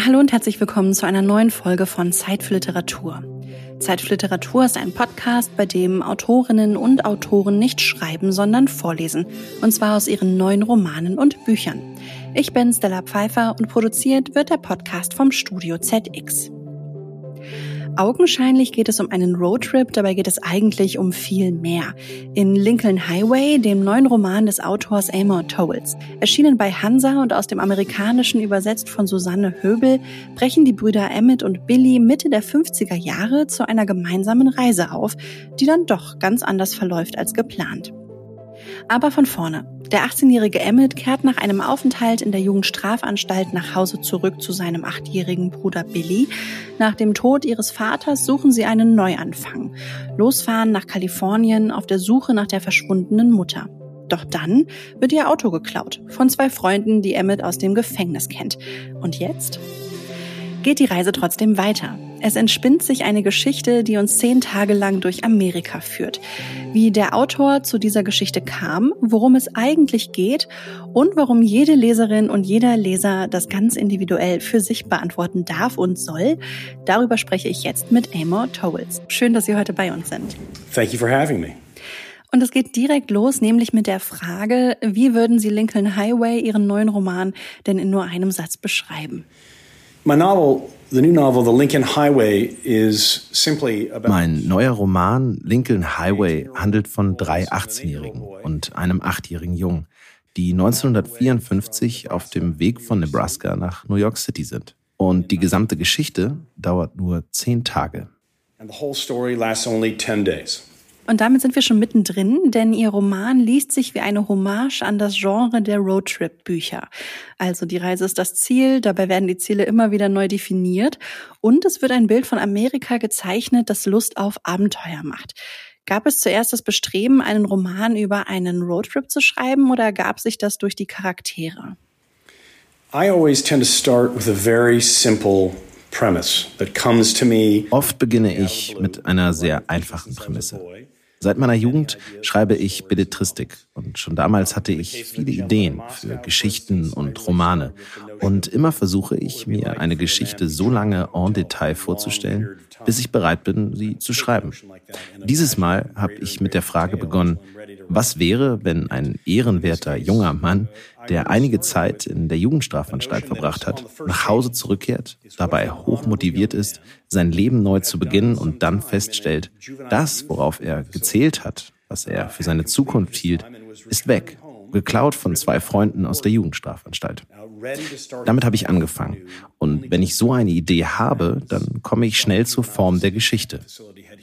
Hallo und herzlich willkommen zu einer neuen Folge von Zeit für Literatur. Zeit für Literatur ist ein Podcast, bei dem Autorinnen und Autoren nicht schreiben, sondern vorlesen. Und zwar aus ihren neuen Romanen und Büchern. Ich bin Stella Pfeiffer und produziert wird der Podcast vom Studio ZX. Augenscheinlich geht es um einen Roadtrip, dabei geht es eigentlich um viel mehr. In Lincoln Highway, dem neuen Roman des Autors Amor Towles, erschienen bei Hansa und aus dem Amerikanischen übersetzt von Susanne Höbel, brechen die Brüder Emmett und Billy Mitte der 50er Jahre zu einer gemeinsamen Reise auf, die dann doch ganz anders verläuft als geplant. Aber von vorne. Der 18-jährige Emmett kehrt nach einem Aufenthalt in der Jugendstrafanstalt nach Hause zurück zu seinem achtjährigen Bruder Billy. Nach dem Tod ihres Vaters suchen sie einen Neuanfang. Losfahren nach Kalifornien auf der Suche nach der verschwundenen Mutter. Doch dann wird ihr Auto geklaut von zwei Freunden, die Emmett aus dem Gefängnis kennt. Und jetzt? Geht die Reise trotzdem weiter. Es entspinnt sich eine Geschichte, die uns zehn Tage lang durch Amerika führt. Wie der Autor zu dieser Geschichte kam, worum es eigentlich geht und warum jede Leserin und jeder Leser das ganz individuell für sich beantworten darf und soll, darüber spreche ich jetzt mit Amor Towles. Schön, dass Sie heute bei uns sind. Thank you for having me. Und es geht direkt los, nämlich mit der Frage, wie würden Sie Lincoln Highway, Ihren neuen Roman, denn in nur einem Satz beschreiben? Mein neuer Roman Lincoln Highway handelt von drei 18-Jährigen und einem 8-jährigen Jungen, die 1954 auf dem Weg von Nebraska nach New York City sind. Und die gesamte Geschichte dauert nur zehn Tage. And the whole story lasts only 10 days. Und damit sind wir schon mittendrin, denn ihr Roman liest sich wie eine Hommage an das Genre der Roadtrip-Bücher. Also die Reise ist das Ziel, dabei werden die Ziele immer wieder neu definiert und es wird ein Bild von Amerika gezeichnet, das Lust auf Abenteuer macht. Gab es zuerst das Bestreben, einen Roman über einen Roadtrip zu schreiben oder gab sich das durch die Charaktere? I always tend to start with a very simple Oft beginne ich mit einer sehr einfachen Prämisse. Seit meiner Jugend schreibe ich Belletristik und schon damals hatte ich viele Ideen für Geschichten und Romane. Und immer versuche ich, mir eine Geschichte so lange en Detail vorzustellen, bis ich bereit bin, sie zu schreiben. Dieses Mal habe ich mit der Frage begonnen, was wäre, wenn ein ehrenwerter junger Mann, der einige Zeit in der Jugendstrafanstalt verbracht hat, nach Hause zurückkehrt, dabei hochmotiviert ist, sein Leben neu zu beginnen und dann feststellt, das, worauf er gezählt hat, was er für seine Zukunft hielt, ist weg, geklaut von zwei Freunden aus der Jugendstrafanstalt. Damit habe ich angefangen. Und wenn ich so eine Idee habe, dann komme ich schnell zur Form der Geschichte.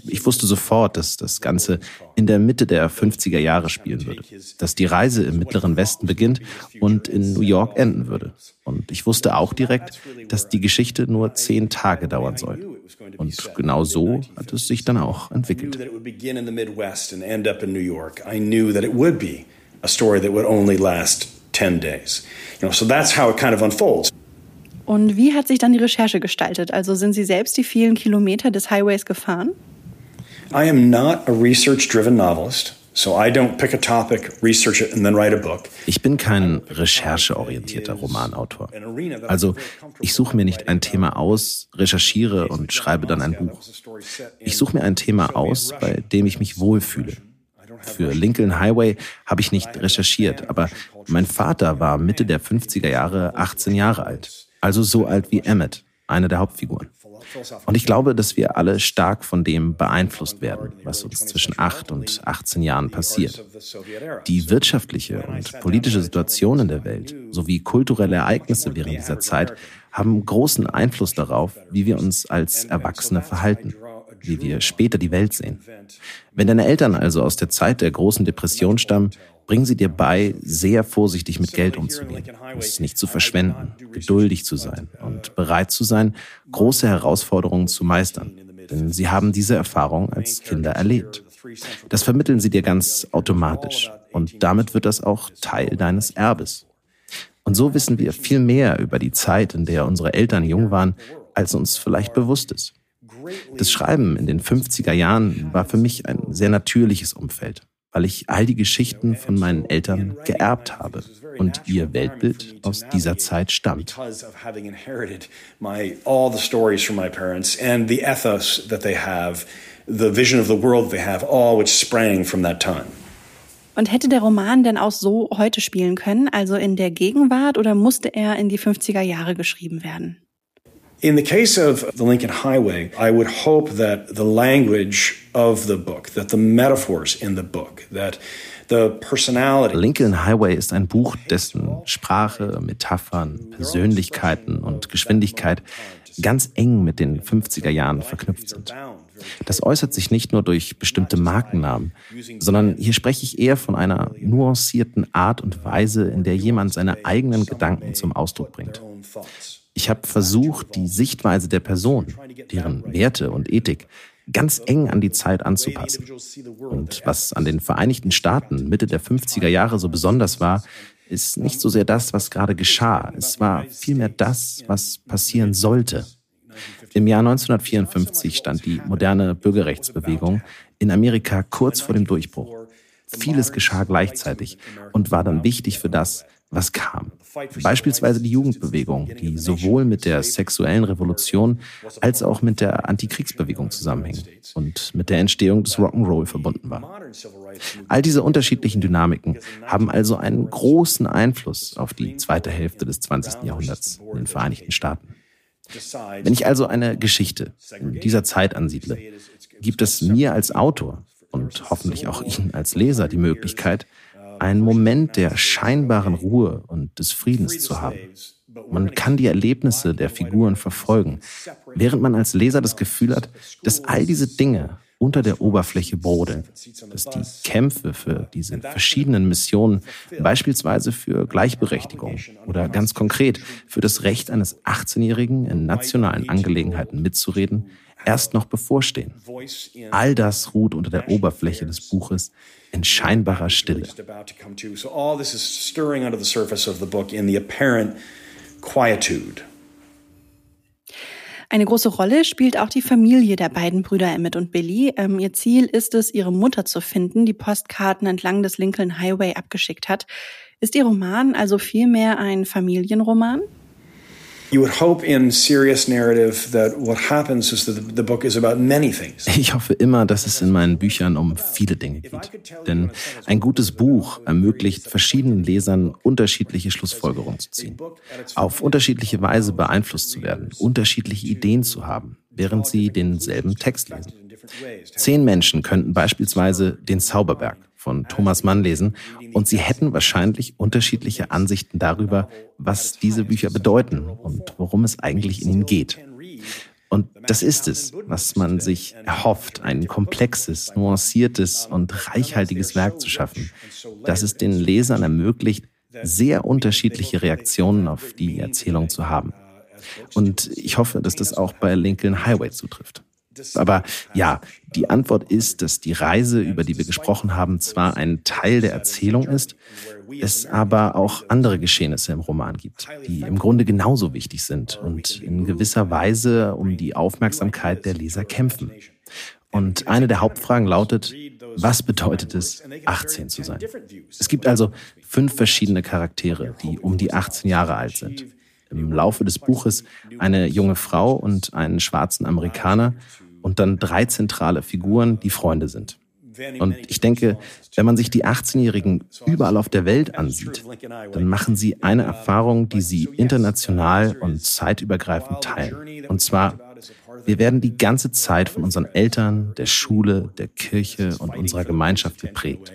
Ich wusste sofort, dass das Ganze in der Mitte der 50er Jahre spielen würde, dass die Reise im Mittleren Westen beginnt und in New York enden würde. Und ich wusste auch direkt, dass die Geschichte nur zehn Tage dauern soll. Und genau so hat es sich dann auch entwickelt. A story that would only last 10 days. You know, so that's how it kind of unfolds. Und wie hat sich dann die Recherche gestaltet? Also sind Sie selbst die vielen Kilometer des Highways gefahren? I am not a research-driven novelist. So I don't pick a topic, research it and then write a book. Ich bin kein rechercheorientierter Romanautor. Also ich suche mir nicht ein Thema aus, recherchiere und schreibe dann ein Buch. Ich suche mir ein Thema aus, bei dem ich mich wohlfühle. Für Lincoln Highway habe ich nicht recherchiert, aber mein Vater war Mitte der 50er Jahre 18 Jahre alt, also so alt wie Emmett, eine der Hauptfiguren. Und ich glaube, dass wir alle stark von dem beeinflusst werden, was uns zwischen 8 und 18 Jahren passiert. Die wirtschaftliche und politische Situation in der Welt sowie kulturelle Ereignisse während dieser Zeit haben großen Einfluss darauf, wie wir uns als Erwachsene verhalten wie wir später die Welt sehen. Wenn deine Eltern also aus der Zeit der großen Depression stammen, bringen sie dir bei, sehr vorsichtig mit Geld umzugehen, es nicht zu verschwenden, geduldig zu sein und bereit zu sein, große Herausforderungen zu meistern. Denn sie haben diese Erfahrung als Kinder erlebt. Das vermitteln sie dir ganz automatisch und damit wird das auch Teil deines Erbes. Und so wissen wir viel mehr über die Zeit, in der unsere Eltern jung waren, als uns vielleicht bewusst ist. Das Schreiben in den 50er Jahren war für mich ein sehr natürliches Umfeld weil ich all die Geschichten von meinen Eltern geerbt habe und ihr Weltbild aus dieser Zeit stammt. the vision of the world they have, all which sprang from that time. Und hätte der Roman denn auch so heute spielen können, also in der Gegenwart, oder musste er in die 50er Jahre geschrieben werden? In the case of the Lincoln Highway, I would hope that the language of the book, that the metaphors in the book, that. Lincoln Highway ist ein Buch, dessen Sprache, Metaphern, Persönlichkeiten und Geschwindigkeit ganz eng mit den 50er Jahren verknüpft sind. Das äußert sich nicht nur durch bestimmte Markennamen, sondern hier spreche ich eher von einer nuancierten Art und Weise, in der jemand seine eigenen Gedanken zum Ausdruck bringt. Ich habe versucht, die Sichtweise der Person, deren Werte und Ethik ganz eng an die Zeit anzupassen. Und was an den Vereinigten Staaten Mitte der 50er Jahre so besonders war, ist nicht so sehr das, was gerade geschah. Es war vielmehr das, was passieren sollte. Im Jahr 1954 stand die moderne Bürgerrechtsbewegung in Amerika kurz vor dem Durchbruch. Vieles geschah gleichzeitig und war dann wichtig für das, was kam. Beispielsweise die Jugendbewegung, die sowohl mit der sexuellen Revolution als auch mit der Antikriegsbewegung zusammenhängt und mit der Entstehung des Rock'n'Roll verbunden war. All diese unterschiedlichen Dynamiken haben also einen großen Einfluss auf die zweite Hälfte des 20. Jahrhunderts in den Vereinigten Staaten. Wenn ich also eine Geschichte in dieser Zeit ansiedle, gibt es mir als Autor und hoffentlich auch Ihnen als Leser die Möglichkeit, einen Moment der scheinbaren Ruhe und des Friedens zu haben. Man kann die Erlebnisse der Figuren verfolgen, während man als Leser das Gefühl hat, dass all diese Dinge unter der Oberfläche brodeln, dass die Kämpfe für diese verschiedenen Missionen, beispielsweise für Gleichberechtigung oder ganz konkret für das Recht eines 18-Jährigen in nationalen Angelegenheiten mitzureden, erst noch bevorstehen. All das ruht unter der Oberfläche des Buches in scheinbarer Stille. Eine große Rolle spielt auch die Familie der beiden Brüder Emmett und Billy. Ähm, ihr Ziel ist es, ihre Mutter zu finden, die Postkarten entlang des Lincoln Highway abgeschickt hat. Ist Ihr Roman also vielmehr ein Familienroman? Ich hoffe immer, dass es in meinen Büchern um viele Dinge geht. Denn ein gutes Buch ermöglicht verschiedenen Lesern unterschiedliche Schlussfolgerungen zu ziehen, auf unterschiedliche Weise beeinflusst zu werden, unterschiedliche Ideen zu haben, während sie denselben Text lesen. Zehn Menschen könnten beispielsweise den Zauberberg von Thomas Mann lesen und sie hätten wahrscheinlich unterschiedliche Ansichten darüber, was diese Bücher bedeuten und worum es eigentlich in ihnen geht. Und das ist es, was man sich erhofft, ein komplexes, nuanciertes und reichhaltiges Werk zu schaffen, das es den Lesern ermöglicht, sehr unterschiedliche Reaktionen auf die Erzählung zu haben. Und ich hoffe, dass das auch bei Lincoln Highway zutrifft. Aber ja, die Antwort ist, dass die Reise, über die wir gesprochen haben, zwar ein Teil der Erzählung ist, es aber auch andere Geschehnisse im Roman gibt, die im Grunde genauso wichtig sind und in gewisser Weise um die Aufmerksamkeit der Leser kämpfen. Und eine der Hauptfragen lautet, was bedeutet es, 18 zu sein? Es gibt also fünf verschiedene Charaktere, die um die 18 Jahre alt sind. Im Laufe des Buches eine junge Frau und einen schwarzen Amerikaner, und dann drei zentrale Figuren, die Freunde sind. Und ich denke, wenn man sich die 18-Jährigen überall auf der Welt ansieht, dann machen sie eine Erfahrung, die sie international und zeitübergreifend teilen. Und zwar, wir werden die ganze Zeit von unseren Eltern, der Schule, der Kirche und unserer Gemeinschaft geprägt.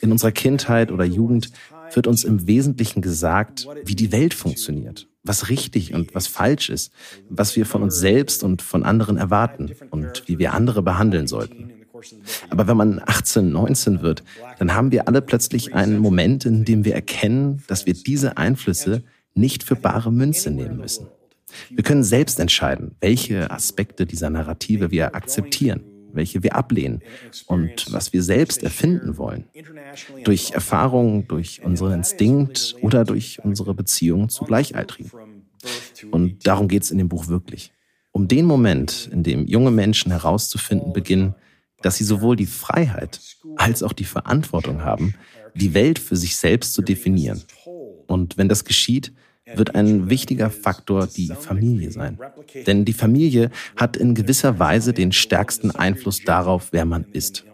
In unserer Kindheit oder Jugend wird uns im Wesentlichen gesagt, wie die Welt funktioniert was richtig und was falsch ist, was wir von uns selbst und von anderen erwarten und wie wir andere behandeln sollten. Aber wenn man 18, 19 wird, dann haben wir alle plötzlich einen Moment, in dem wir erkennen, dass wir diese Einflüsse nicht für bare Münze nehmen müssen. Wir können selbst entscheiden, welche Aspekte dieser Narrative wir akzeptieren, welche wir ablehnen und was wir selbst erfinden wollen. Durch Erfahrung, durch unseren Instinkt oder durch unsere Beziehung zu Gleichaltrigen. Und darum geht es in dem Buch wirklich. Um den Moment, in dem junge Menschen herauszufinden beginnen, dass sie sowohl die Freiheit als auch die Verantwortung haben, die Welt für sich selbst zu definieren. Und wenn das geschieht, wird ein wichtiger Faktor die Familie sein. Denn die Familie hat in gewisser Weise den stärksten Einfluss darauf, wer man ist.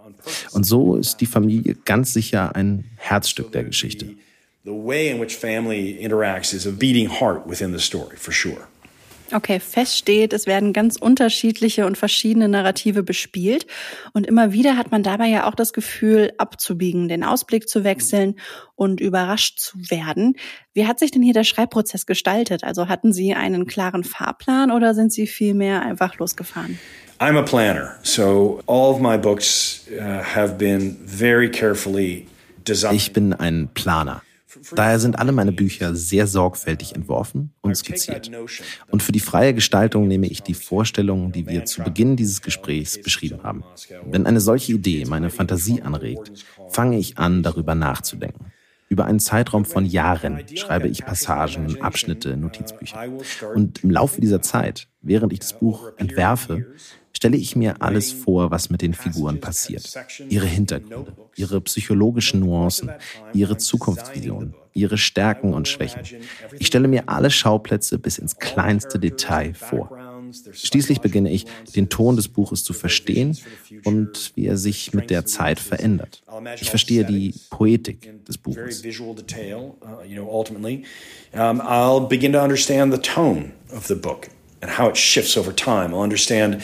Und so ist die Familie ganz sicher ein Herzstück der Geschichte. The way in which family interacts is a beating heart within the story, for sure. Okay, fest steht, es werden ganz unterschiedliche und verschiedene Narrative bespielt. Und immer wieder hat man dabei ja auch das Gefühl, abzubiegen, den Ausblick zu wechseln und überrascht zu werden. Wie hat sich denn hier der Schreibprozess gestaltet? Also hatten Sie einen klaren Fahrplan oder sind Sie vielmehr einfach losgefahren? I'm a planner, so all of my books uh, have been very carefully designed. Ich bin ein Planer. Daher sind alle meine Bücher sehr sorgfältig entworfen und skizziert. Und für die freie Gestaltung nehme ich die Vorstellungen, die wir zu Beginn dieses Gesprächs beschrieben haben. Wenn eine solche Idee meine Fantasie anregt, fange ich an, darüber nachzudenken. Über einen Zeitraum von Jahren schreibe ich Passagen, Abschnitte, Notizbücher. Und im Laufe dieser Zeit, während ich das Buch entwerfe, stelle ich mir alles vor, was mit den Figuren passiert. Ihre Hintergründe, ihre psychologischen Nuancen, ihre Zukunftsvisionen, ihre Stärken und Schwächen. Ich stelle mir alle Schauplätze bis ins kleinste Detail vor. Schließlich beginne ich, den Ton des Buches zu verstehen und wie er sich mit der Zeit verändert. Ich verstehe die Poetik des Buches. I'll begin to understand the tone of the book and how it shifts over time. I'll understand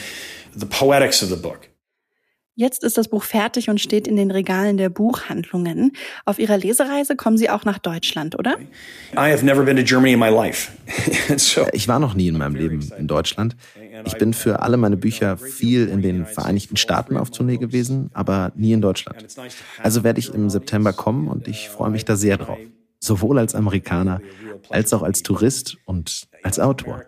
the poetics of the book. Jetzt ist das Buch fertig und steht in den Regalen der Buchhandlungen. Auf Ihrer Lesereise kommen Sie auch nach Deutschland, oder? I have never been to Germany in my life. so. Ich war noch nie in meinem Leben in Deutschland. Ich bin für alle meine Bücher viel in den Vereinigten Staaten auf Tournee gewesen, aber nie in Deutschland. Also werde ich im September kommen und ich freue mich da sehr drauf. Sowohl als Amerikaner, als auch als Tourist und als Autor.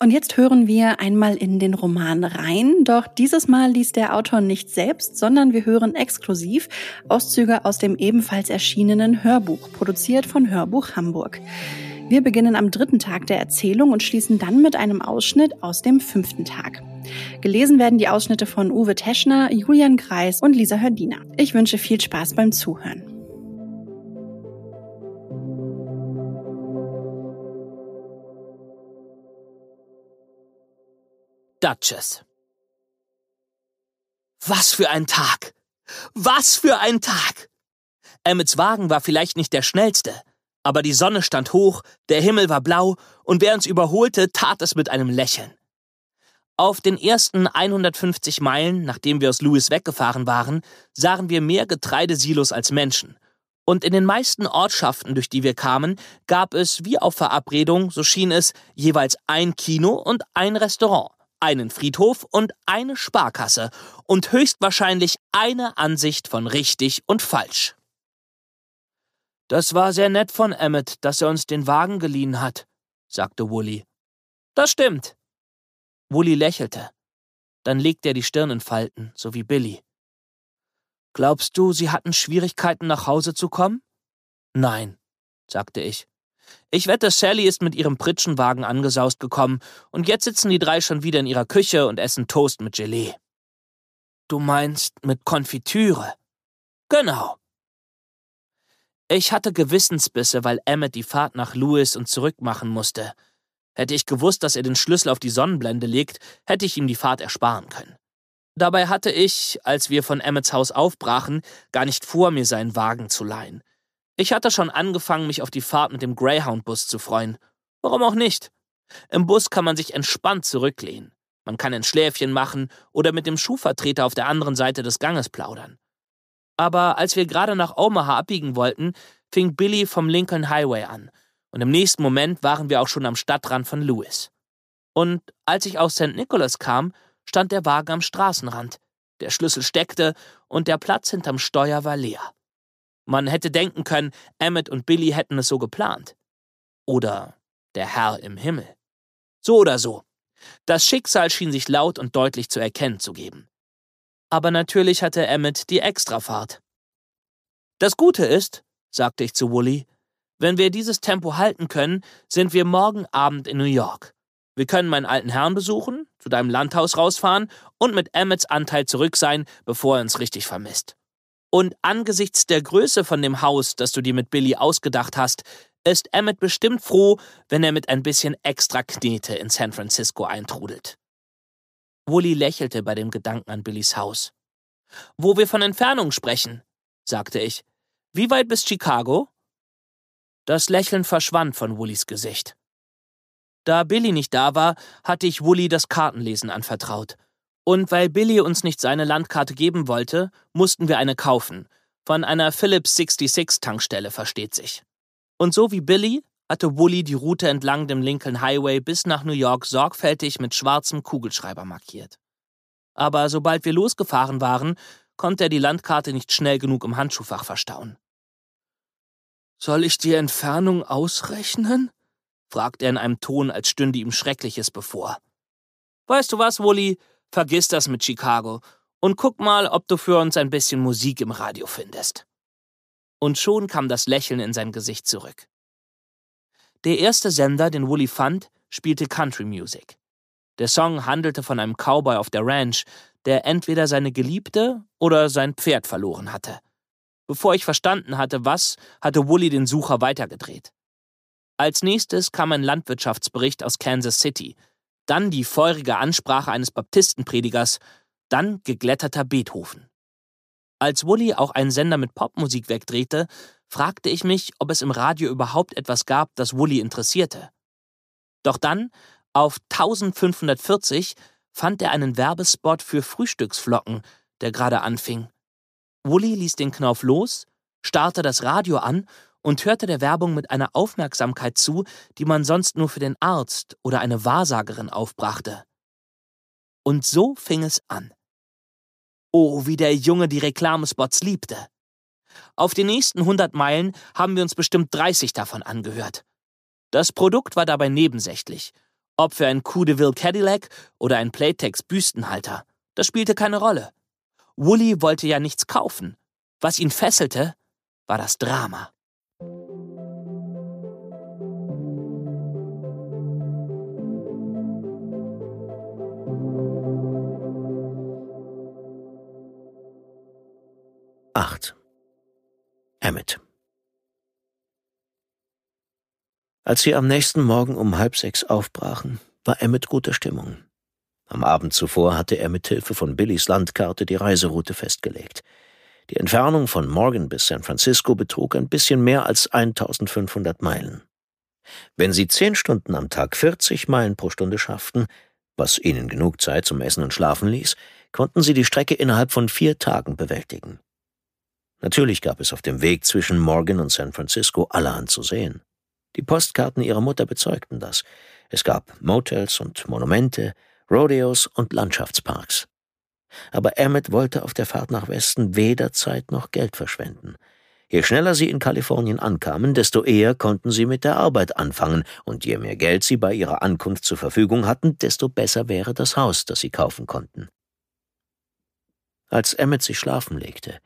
Und jetzt hören wir einmal in den Roman rein. Doch dieses Mal liest der Autor nicht selbst, sondern wir hören exklusiv Auszüge aus dem ebenfalls erschienenen Hörbuch, produziert von Hörbuch Hamburg. Wir beginnen am dritten Tag der Erzählung und schließen dann mit einem Ausschnitt aus dem fünften Tag. Gelesen werden die Ausschnitte von Uwe Teschner, Julian Greis und Lisa Hördiner. Ich wünsche viel Spaß beim Zuhören. Duchess. Was für ein Tag! Was für ein Tag! Emmets Wagen war vielleicht nicht der schnellste, aber die Sonne stand hoch, der Himmel war blau und wer uns überholte, tat es mit einem Lächeln. Auf den ersten 150 Meilen, nachdem wir aus Lewis weggefahren waren, sahen wir mehr Getreidesilos als Menschen. Und in den meisten Ortschaften, durch die wir kamen, gab es, wie auf Verabredung, so schien es, jeweils ein Kino und ein Restaurant einen Friedhof und eine Sparkasse und höchstwahrscheinlich eine Ansicht von richtig und falsch. Das war sehr nett von Emmett, dass er uns den Wagen geliehen hat, sagte Wooly. Das stimmt. Wooly lächelte. Dann legte er die Stirn in Falten, so wie Billy. Glaubst du, sie hatten Schwierigkeiten, nach Hause zu kommen? Nein, sagte ich. Ich wette, Sally ist mit ihrem Pritschenwagen angesaust gekommen und jetzt sitzen die drei schon wieder in ihrer Küche und essen Toast mit Gelee. Du meinst mit Konfitüre? Genau. Ich hatte Gewissensbisse, weil Emmett die Fahrt nach Lewis und zurück machen musste. Hätte ich gewusst, dass er den Schlüssel auf die Sonnenblende legt, hätte ich ihm die Fahrt ersparen können. Dabei hatte ich, als wir von Emmets Haus aufbrachen, gar nicht vor, mir seinen Wagen zu leihen. Ich hatte schon angefangen, mich auf die Fahrt mit dem Greyhound-Bus zu freuen. Warum auch nicht? Im Bus kann man sich entspannt zurücklehnen. Man kann ein Schläfchen machen oder mit dem Schuhvertreter auf der anderen Seite des Ganges plaudern. Aber als wir gerade nach Omaha abbiegen wollten, fing Billy vom Lincoln Highway an und im nächsten Moment waren wir auch schon am Stadtrand von Lewis. Und als ich aus St. Nicholas kam, stand der Wagen am Straßenrand. Der Schlüssel steckte und der Platz hinterm Steuer war leer. Man hätte denken können, Emmett und Billy hätten es so geplant. Oder der Herr im Himmel. So oder so. Das Schicksal schien sich laut und deutlich zu erkennen zu geben. Aber natürlich hatte Emmett die Extrafahrt. Das Gute ist, sagte ich zu Wooly, wenn wir dieses Tempo halten können, sind wir morgen Abend in New York. Wir können meinen alten Herrn besuchen, zu deinem Landhaus rausfahren und mit Emmets Anteil zurück sein, bevor er uns richtig vermisst. Und angesichts der Größe von dem Haus, das du dir mit Billy ausgedacht hast, ist Emmett bestimmt froh, wenn er mit ein bisschen extra Knete in San Francisco eintrudelt. Wooly lächelte bei dem Gedanken an Billys Haus. Wo wir von Entfernung sprechen, sagte ich. Wie weit bis Chicago? Das Lächeln verschwand von Woolys Gesicht. Da Billy nicht da war, hatte ich Wooly das Kartenlesen anvertraut. Und weil Billy uns nicht seine Landkarte geben wollte, mussten wir eine kaufen. Von einer Phillips 66 Tankstelle, versteht sich. Und so wie Billy hatte Wooly die Route entlang dem Lincoln Highway bis nach New York sorgfältig mit schwarzem Kugelschreiber markiert. Aber sobald wir losgefahren waren, konnte er die Landkarte nicht schnell genug im Handschuhfach verstauen. Soll ich die Entfernung ausrechnen? fragte er in einem Ton, als stünde ihm Schreckliches bevor. Weißt du was, Wooly? Vergiss das mit Chicago und guck mal, ob du für uns ein bisschen Musik im Radio findest. Und schon kam das Lächeln in sein Gesicht zurück. Der erste Sender, den Wooly fand, spielte Country Music. Der Song handelte von einem Cowboy auf der Ranch, der entweder seine Geliebte oder sein Pferd verloren hatte. Bevor ich verstanden hatte, was, hatte Wooly den Sucher weitergedreht. Als nächstes kam ein Landwirtschaftsbericht aus Kansas City, dann die feurige Ansprache eines Baptistenpredigers, dann geglätterter Beethoven. Als Wooly auch einen Sender mit Popmusik wegdrehte, fragte ich mich, ob es im Radio überhaupt etwas gab, das Wooly interessierte. Doch dann, auf 1540, fand er einen Werbespot für Frühstücksflocken, der gerade anfing. Wooly ließ den Knauf los, starrte das Radio an und hörte der Werbung mit einer Aufmerksamkeit zu, die man sonst nur für den Arzt oder eine Wahrsagerin aufbrachte. Und so fing es an. Oh, wie der Junge die Reklamespots liebte. Auf den nächsten 100 Meilen haben wir uns bestimmt 30 davon angehört. Das Produkt war dabei nebensächlich. Ob für ein Coup de Ville Cadillac oder ein Playtex Büstenhalter, das spielte keine Rolle. Wooly wollte ja nichts kaufen. Was ihn fesselte, war das Drama. Acht. Emmett. Als sie am nächsten Morgen um halb sechs aufbrachen, war Emmett guter Stimmung. Am Abend zuvor hatte er mit Hilfe von Billys Landkarte die Reiseroute festgelegt. Die Entfernung von Morgan bis San Francisco betrug ein bisschen mehr als 1500 Meilen. Wenn sie zehn Stunden am Tag 40 Meilen pro Stunde schafften, was ihnen genug Zeit zum Essen und Schlafen ließ, konnten sie die Strecke innerhalb von vier Tagen bewältigen. Natürlich gab es auf dem Weg zwischen Morgan und San Francisco allerhand zu sehen. Die Postkarten ihrer Mutter bezeugten das. Es gab Motels und Monumente, Rodeos und Landschaftsparks. Aber Emmett wollte auf der Fahrt nach Westen weder Zeit noch Geld verschwenden. Je schneller sie in Kalifornien ankamen, desto eher konnten sie mit der Arbeit anfangen, und je mehr Geld sie bei ihrer Ankunft zur Verfügung hatten, desto besser wäre das Haus, das sie kaufen konnten. Als Emmett sich schlafen legte,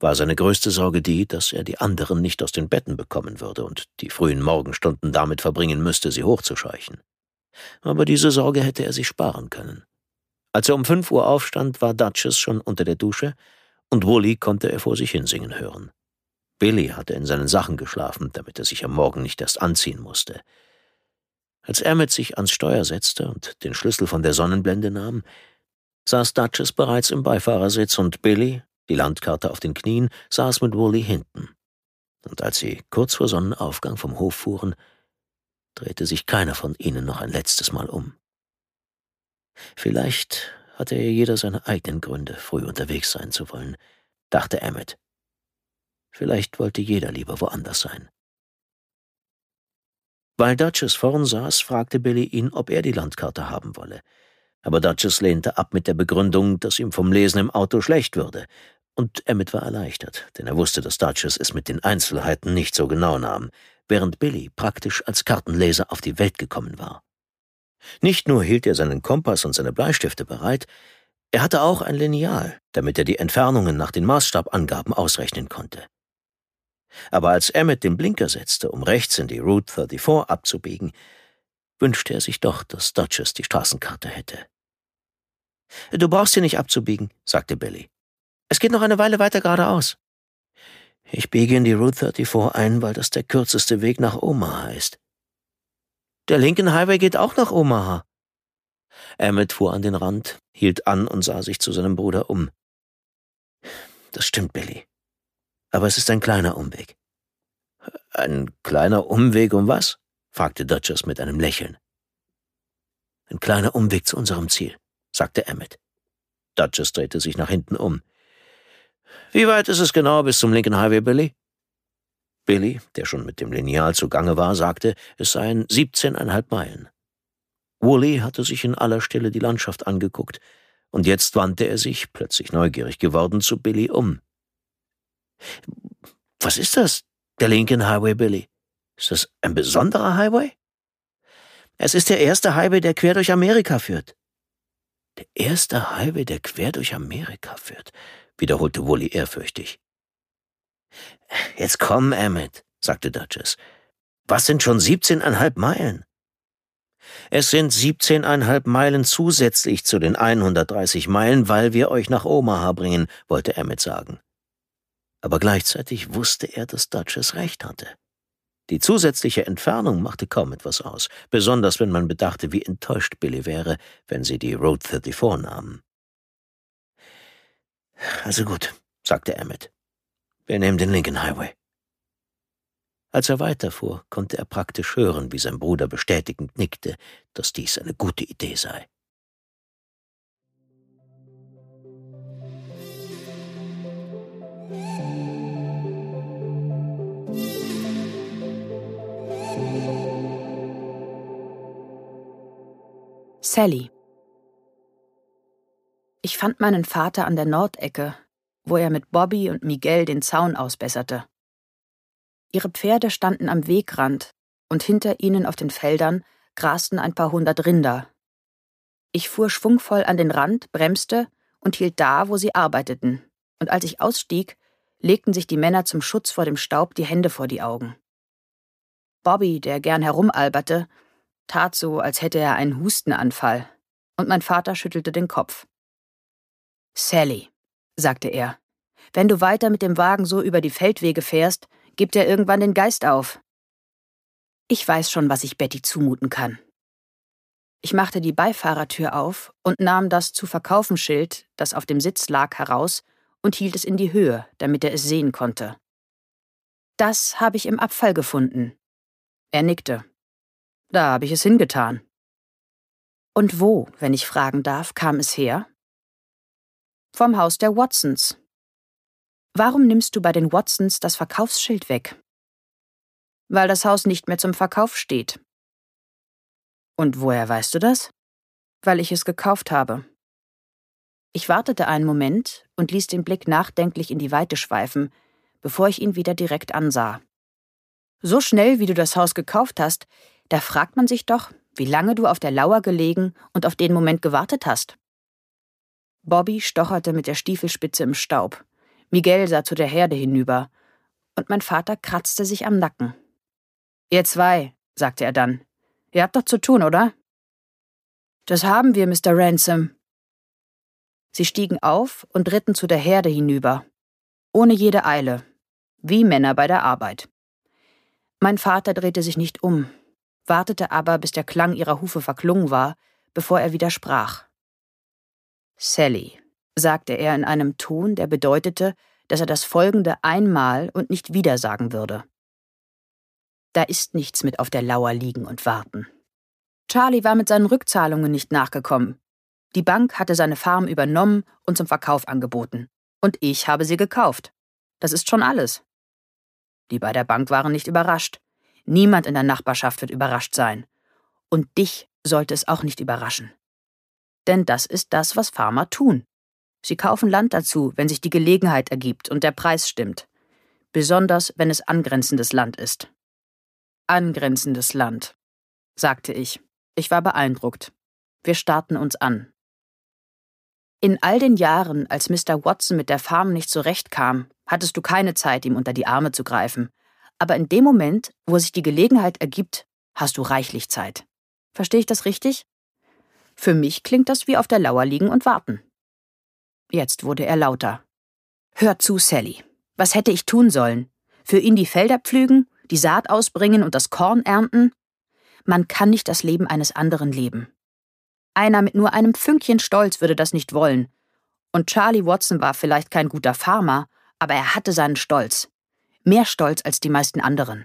war seine größte Sorge die, dass er die anderen nicht aus den Betten bekommen würde und die frühen Morgenstunden damit verbringen müsste, sie hochzuscheuchen. Aber diese Sorge hätte er sich sparen können. Als er um fünf Uhr aufstand, war Duchess schon unter der Dusche, und Wooly konnte er vor sich hinsingen hören. Billy hatte in seinen Sachen geschlafen, damit er sich am Morgen nicht erst anziehen musste. Als Emmett sich ans Steuer setzte und den Schlüssel von der Sonnenblende nahm, saß Duchess bereits im Beifahrersitz und Billy, die Landkarte auf den Knien, saß mit Wooly hinten. Und als sie kurz vor Sonnenaufgang vom Hof fuhren, drehte sich keiner von ihnen noch ein letztes Mal um. Vielleicht hatte jeder seine eigenen Gründe, früh unterwegs sein zu wollen, dachte Emmett. Vielleicht wollte jeder lieber woanders sein. Weil Duchess vorn saß, fragte Billy ihn, ob er die Landkarte haben wolle. Aber Duchess lehnte ab mit der Begründung, dass ihm vom Lesen im Auto schlecht würde. Und Emmett war erleichtert, denn er wusste, dass Duchess es mit den Einzelheiten nicht so genau nahm, während Billy praktisch als Kartenleser auf die Welt gekommen war. Nicht nur hielt er seinen Kompass und seine Bleistifte bereit, er hatte auch ein Lineal, damit er die Entfernungen nach den Maßstabangaben ausrechnen konnte. Aber als Emmett den Blinker setzte, um rechts in die Route 34 abzubiegen, wünschte er sich doch, dass Duchess die Straßenkarte hätte. Du brauchst hier nicht abzubiegen, sagte Billy. Es geht noch eine Weile weiter geradeaus. Ich biege in die Route 34 ein, weil das der kürzeste Weg nach Omaha ist. Der Lincoln Highway geht auch nach Omaha. Emmett fuhr an den Rand, hielt an und sah sich zu seinem Bruder um. Das stimmt, Billy. Aber es ist ein kleiner Umweg. Ein kleiner Umweg um was? fragte Duchess mit einem Lächeln. Ein kleiner Umweg zu unserem Ziel, sagte Emmett. Duchess drehte sich nach hinten um. Wie weit ist es genau bis zum Lincoln Highway, Billy? Billy, der schon mit dem Lineal zugange war, sagte, es seien 17,5 Meilen. Woolley hatte sich in aller Stille die Landschaft angeguckt, und jetzt wandte er sich, plötzlich neugierig geworden, zu Billy um. Was ist das, der Lincoln Highway, Billy? Ist das ein besonderer Highway? Es ist der erste Highway, der quer durch Amerika führt. Der erste Highway, der quer durch Amerika führt, wiederholte Woolley ehrfürchtig. Jetzt komm, Emmett, sagte Duchess. Was sind schon siebzehneinhalb Meilen? Es sind siebzehneinhalb Meilen zusätzlich zu den 130 Meilen, weil wir euch nach Omaha bringen, wollte Emmett sagen. Aber gleichzeitig wusste er, dass Duchess recht hatte. Die zusätzliche Entfernung machte kaum etwas aus, besonders wenn man bedachte, wie enttäuscht Billy wäre, wenn sie die Road 34 nahmen. Also gut, sagte Emmett. Wir nehmen den Lincoln Highway. Als er weiterfuhr, konnte er praktisch hören, wie sein Bruder bestätigend nickte, dass dies eine gute Idee sei. Sally Ich fand meinen Vater an der Nordecke, wo er mit Bobby und Miguel den Zaun ausbesserte. Ihre Pferde standen am Wegrand, und hinter ihnen auf den Feldern grasten ein paar hundert Rinder. Ich fuhr schwungvoll an den Rand, bremste und hielt da, wo sie arbeiteten, und als ich ausstieg, legten sich die Männer zum Schutz vor dem Staub die Hände vor die Augen. Bobby, der gern herumalberte, tat so, als hätte er einen Hustenanfall, und mein Vater schüttelte den Kopf. Sally, sagte er, wenn du weiter mit dem Wagen so über die Feldwege fährst, gibt er irgendwann den Geist auf. Ich weiß schon, was ich Betty zumuten kann. Ich machte die Beifahrertür auf und nahm das zu verkaufen Schild, das auf dem Sitz lag, heraus und hielt es in die Höhe, damit er es sehen konnte. Das habe ich im Abfall gefunden. Er nickte. Da habe ich es hingetan. Und wo, wenn ich fragen darf, kam es her? Vom Haus der Watsons. Warum nimmst du bei den Watsons das Verkaufsschild weg? Weil das Haus nicht mehr zum Verkauf steht. Und woher weißt du das? Weil ich es gekauft habe. Ich wartete einen Moment und ließ den Blick nachdenklich in die Weite schweifen, bevor ich ihn wieder direkt ansah. So schnell, wie du das Haus gekauft hast, da fragt man sich doch, wie lange du auf der Lauer gelegen und auf den Moment gewartet hast. Bobby stocherte mit der Stiefelspitze im Staub. Miguel sah zu der Herde hinüber, und mein Vater kratzte sich am Nacken. Ihr zwei, sagte er dann. Ihr habt doch zu tun, oder? Das haben wir, Mr. Ransom. Sie stiegen auf und ritten zu der Herde hinüber, ohne jede Eile, wie Männer bei der Arbeit. Mein Vater drehte sich nicht um, wartete aber, bis der Klang ihrer Hufe verklungen war, bevor er wieder sprach. Sally, sagte er in einem Ton, der bedeutete, dass er das Folgende einmal und nicht wieder sagen würde. Da ist nichts mit auf der Lauer liegen und warten. Charlie war mit seinen Rückzahlungen nicht nachgekommen. Die Bank hatte seine Farm übernommen und zum Verkauf angeboten. Und ich habe sie gekauft. Das ist schon alles. Die bei der Bank waren nicht überrascht. Niemand in der Nachbarschaft wird überrascht sein. Und dich sollte es auch nicht überraschen. Denn das ist das, was Farmer tun. Sie kaufen Land dazu, wenn sich die Gelegenheit ergibt und der Preis stimmt. Besonders, wenn es angrenzendes Land ist. Angrenzendes Land, sagte ich. Ich war beeindruckt. Wir starrten uns an. In all den Jahren, als Mr. Watson mit der Farm nicht zurechtkam, hattest du keine Zeit, ihm unter die Arme zu greifen. Aber in dem Moment, wo sich die Gelegenheit ergibt, hast du reichlich Zeit. Verstehe ich das richtig? Für mich klingt das wie auf der Lauer liegen und warten. Jetzt wurde er lauter. Hör zu, Sally. Was hätte ich tun sollen? Für ihn die Felder pflügen, die Saat ausbringen und das Korn ernten? Man kann nicht das Leben eines anderen leben. Einer mit nur einem Fünkchen Stolz würde das nicht wollen. Und Charlie Watson war vielleicht kein guter Farmer, aber er hatte seinen Stolz. Mehr Stolz als die meisten anderen.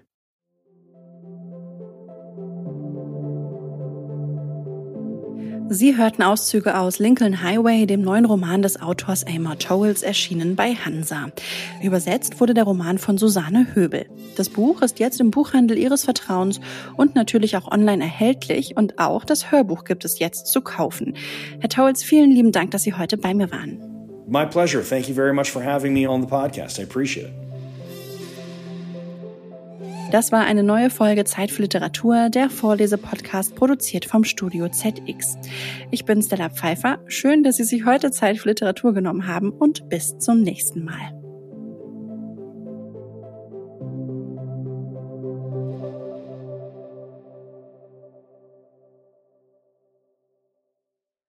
Sie hörten Auszüge aus Lincoln Highway, dem neuen Roman des Autors Amor Towles, erschienen bei Hansa. Übersetzt wurde der Roman von Susanne Höbel. Das Buch ist jetzt im Buchhandel Ihres Vertrauens und natürlich auch online erhältlich und auch das Hörbuch gibt es jetzt zu kaufen. Herr Towles, vielen lieben Dank, dass Sie heute bei mir waren. My pleasure. Thank you very much for having me on the podcast. I appreciate it. Das war eine neue Folge Zeit für Literatur, der Vorlesepodcast produziert vom Studio ZX. Ich bin Stella Pfeiffer. Schön, dass Sie sich heute Zeit für Literatur genommen haben und bis zum nächsten Mal.